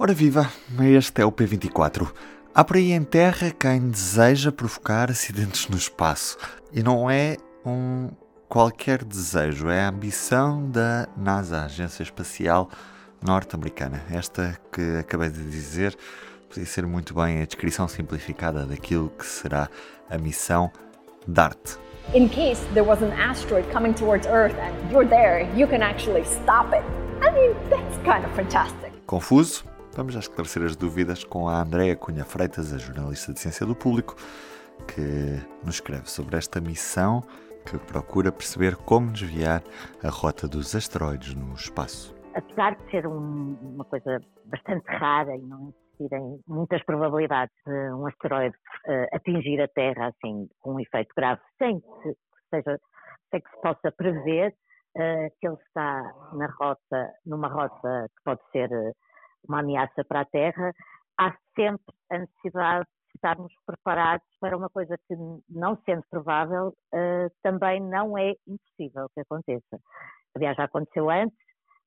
Ora viva, este é o P24. Há por aí em terra quem deseja provocar acidentes no espaço. E não é um qualquer desejo, é a ambição da NASA, a Agência Espacial Norte-Americana. Esta que acabei de dizer podia ser muito bem a descrição simplificada daquilo que será a missão DART. In case there was an asteroid coming towards Earth and you're there, you can actually stop it. I mean, that's kind of fantastic. Confuso? Vamos já esclarecer as dúvidas com a Andrea Cunha Freitas, a jornalista de Ciência do Público, que nos escreve sobre esta missão que procura perceber como desviar a rota dos asteroides no espaço. Apesar de ser um, uma coisa bastante rara e não existirem muitas probabilidades de um asteroide uh, atingir a Terra assim com um efeito grave, sem que seja, sem que se possa prever uh, que ele está na rota, numa rota que pode ser uh, uma ameaça para a Terra, há sempre a necessidade de estarmos preparados para uma coisa que, não sendo provável, uh, também não é impossível que aconteça. Aliás, já aconteceu antes,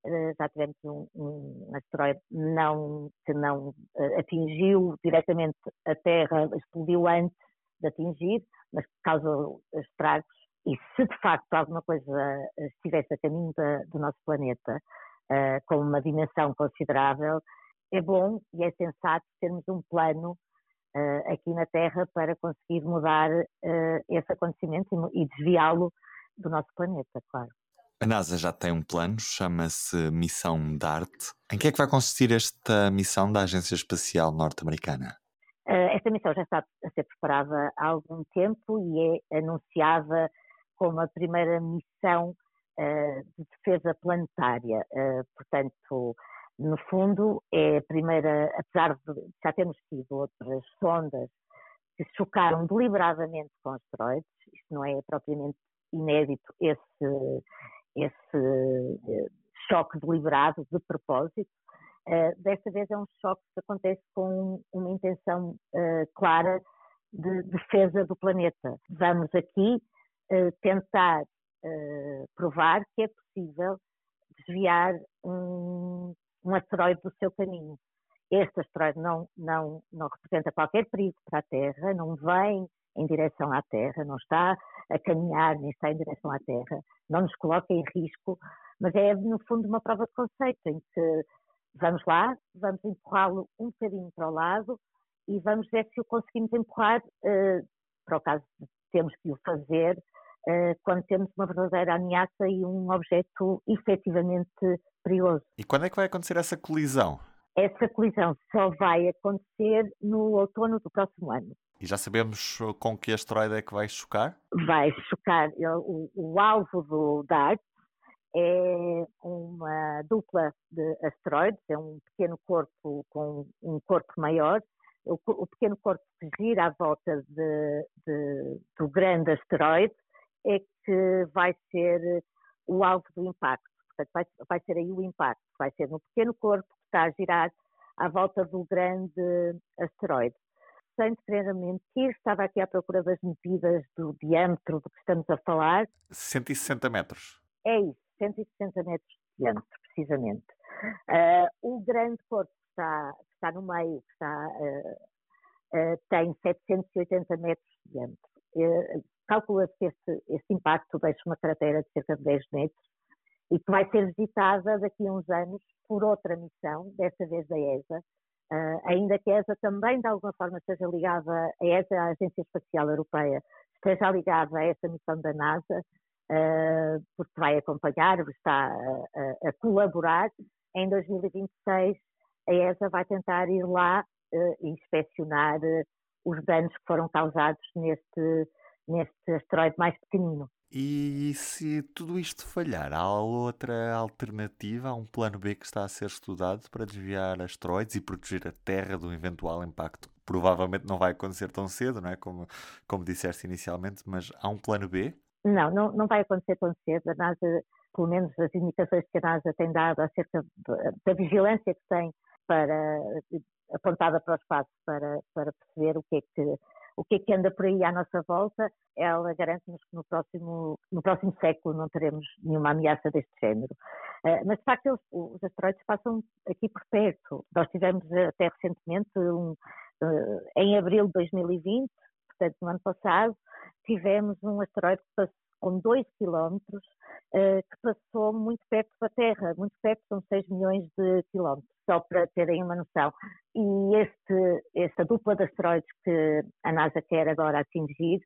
uh, já tivemos um, um asteroide não, que não uh, atingiu diretamente a Terra, explodiu antes de atingir, mas causou estragos. E se de facto alguma coisa estivesse a caminho da, do nosso planeta, com uma dimensão considerável, é bom e é sensato termos um plano uh, aqui na Terra para conseguir mudar uh, esse acontecimento e, e desviá-lo do nosso planeta, claro. A NASA já tem um plano, chama-se Missão DART. Em que é que vai consistir esta missão da Agência Espacial Norte-Americana? esta missão já está a ser preparada há algum tempo e é anunciada como a primeira missão uh, de defesa planetária. Uh, portanto, no fundo, é a primeira, apesar de já termos tido outras sondas que chocaram deliberadamente com asteroides, isto não é propriamente inédito, esse, esse uh, choque deliberado, de propósito, Uh, desta vez é um choque que acontece com uma intenção uh, clara de defesa do planeta. Vamos aqui uh, tentar provar que é possível desviar um, um asteroide do seu caminho. Este asteroide não, não, não representa qualquer perigo para a Terra, não vem em direção à Terra, não está a caminhar nem está em direção à Terra, não nos coloca em risco, mas é no fundo uma prova de conceito em que vamos lá, vamos empurrá-lo um bocadinho para o lado e vamos ver se o conseguimos empurrar, uh, para o caso de termos que o fazer, uh, quando temos uma verdadeira ameaça e um objeto efetivamente perigoso. E quando é que vai acontecer essa colisão? Essa colisão só vai acontecer no outono do próximo ano. E já sabemos com que asteroide é que vai chocar? Vai chocar. O, o alvo do DART é uma dupla de asteroides, é um pequeno corpo com um corpo maior. O, o pequeno corpo que gira à volta de, de, do grande asteroide é que vai ser o alvo do impacto. Portanto, vai, vai ser aí o impacto, vai ser no pequeno corpo que está a girar à volta do grande asteroide. Sem querer mentir, estava aqui à procura das medidas do diâmetro do que estamos a falar. 160 metros. É isso, 160 metros de diâmetro, precisamente. Uh, o grande corpo que está, que está no meio, que está, uh, uh, tem 780 metros de diâmetro calcula-se que este, este impacto deixa uma cratera de cerca de 10 metros e que vai ser visitada daqui a uns anos por outra missão, desta vez da ESA, uh, ainda que a ESA também de alguma forma esteja ligada, a ESA, a Agência Espacial Europeia, esteja ligada a essa missão da NASA, uh, porque vai acompanhar, está a, a, colaborar. Em 2026, a ESA vai tentar ir lá uh, inspecionar os danos que foram causados neste neste asteroide mais pequenino. E se tudo isto falhar, há outra alternativa? Há um plano B que está a ser estudado para desviar asteroides e proteger a Terra do eventual impacto? Provavelmente não vai acontecer tão cedo, não é? Como, como disseste inicialmente, mas há um plano B? Não, não, não vai acontecer tão cedo. A NASA, pelo menos as indicações que a NASA tem dado acerca da vigilância que tem para apontada para o espaço para, para perceber o que é que o que é que anda por aí à nossa volta, ela garante-nos que no próximo, no próximo século não teremos nenhuma ameaça deste género. Uh, mas, de facto, eles, os asteroides passam aqui por perto. Nós tivemos até recentemente, um, uh, em abril de 2020, portanto, no ano passado, tivemos um asteroide que passou com 2 quilómetros, uh, que passou muito perto da Terra, muito perto, são 6 milhões de quilómetros, só para terem uma noção. E este, esta dupla de asteroides que a NASA quer agora atingir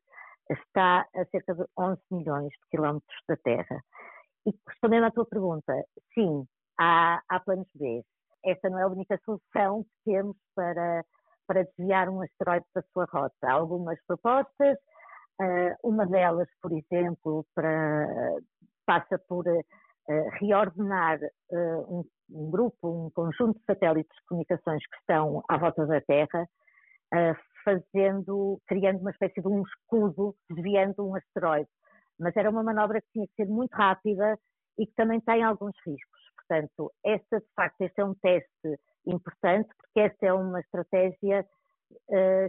está a cerca de 11 milhões de quilómetros da Terra. E respondendo à tua pergunta, sim, há, há planos B. Esta não é a única solução que temos para, para desviar um asteroide da sua rota. Há algumas propostas, uma delas, por exemplo, para, passa por uh, reordenar uh, um, um, grupo, um conjunto de satélites de comunicações que estão à volta da Terra, fazendo, criando uma espécie de um escudo, desviando um asteroide. Mas era uma manobra que tinha que ser muito rápida e que também tem alguns riscos. Portanto, esta, de facto, este é um teste importante, porque esta é uma estratégia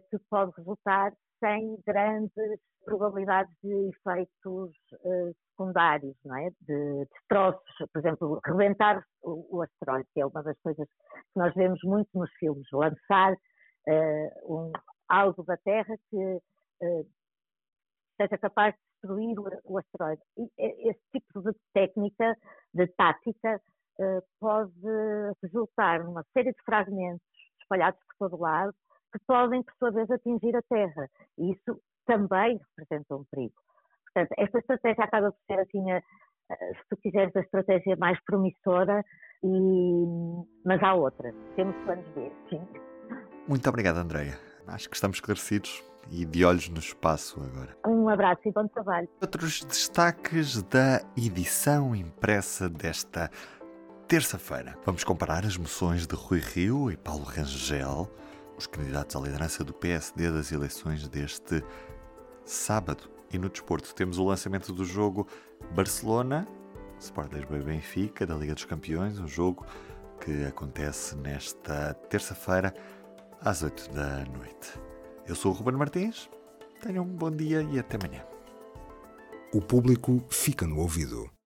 que pode resultar sem grandes probabilidades de efeitos uh, secundários, não é? de destroços, por exemplo, rebentar o, o, asteroide, que é uma das coisas que nós vemos muito nos filmes, lançar uh, um, algo da Terra que uh, seja capaz de destruir o, o asteroide. E esse tipo de técnica, de tática, pode resultar numa série de fragmentos espalhados por todo lado, que podem, por sua vez, atingir a Terra. E isso também representa um perigo. Portanto, esta estratégia acaba por ser, assim, a, se tu quiseres, a estratégia mais promissora, e... mas há outras. Temos planos B, sim. Muito obrigado, Andreia. Acho que estamos esclarecidos e de olhos no espaço agora. Um abraço e bom trabalho. Outros destaques da edição impressa desta terça-feira. Vamos comparar as moções de Rui Rio e Paulo Rangel os candidatos à liderança do PSD das eleições deste sábado. E no desporto temos o lançamento do jogo Barcelona, Sport Lisboa e Benfica, da Liga dos Campeões, um jogo que acontece nesta terça-feira às 8 da noite. Eu sou o Ruben Martins, tenham um bom dia e até amanhã. O público fica no ouvido.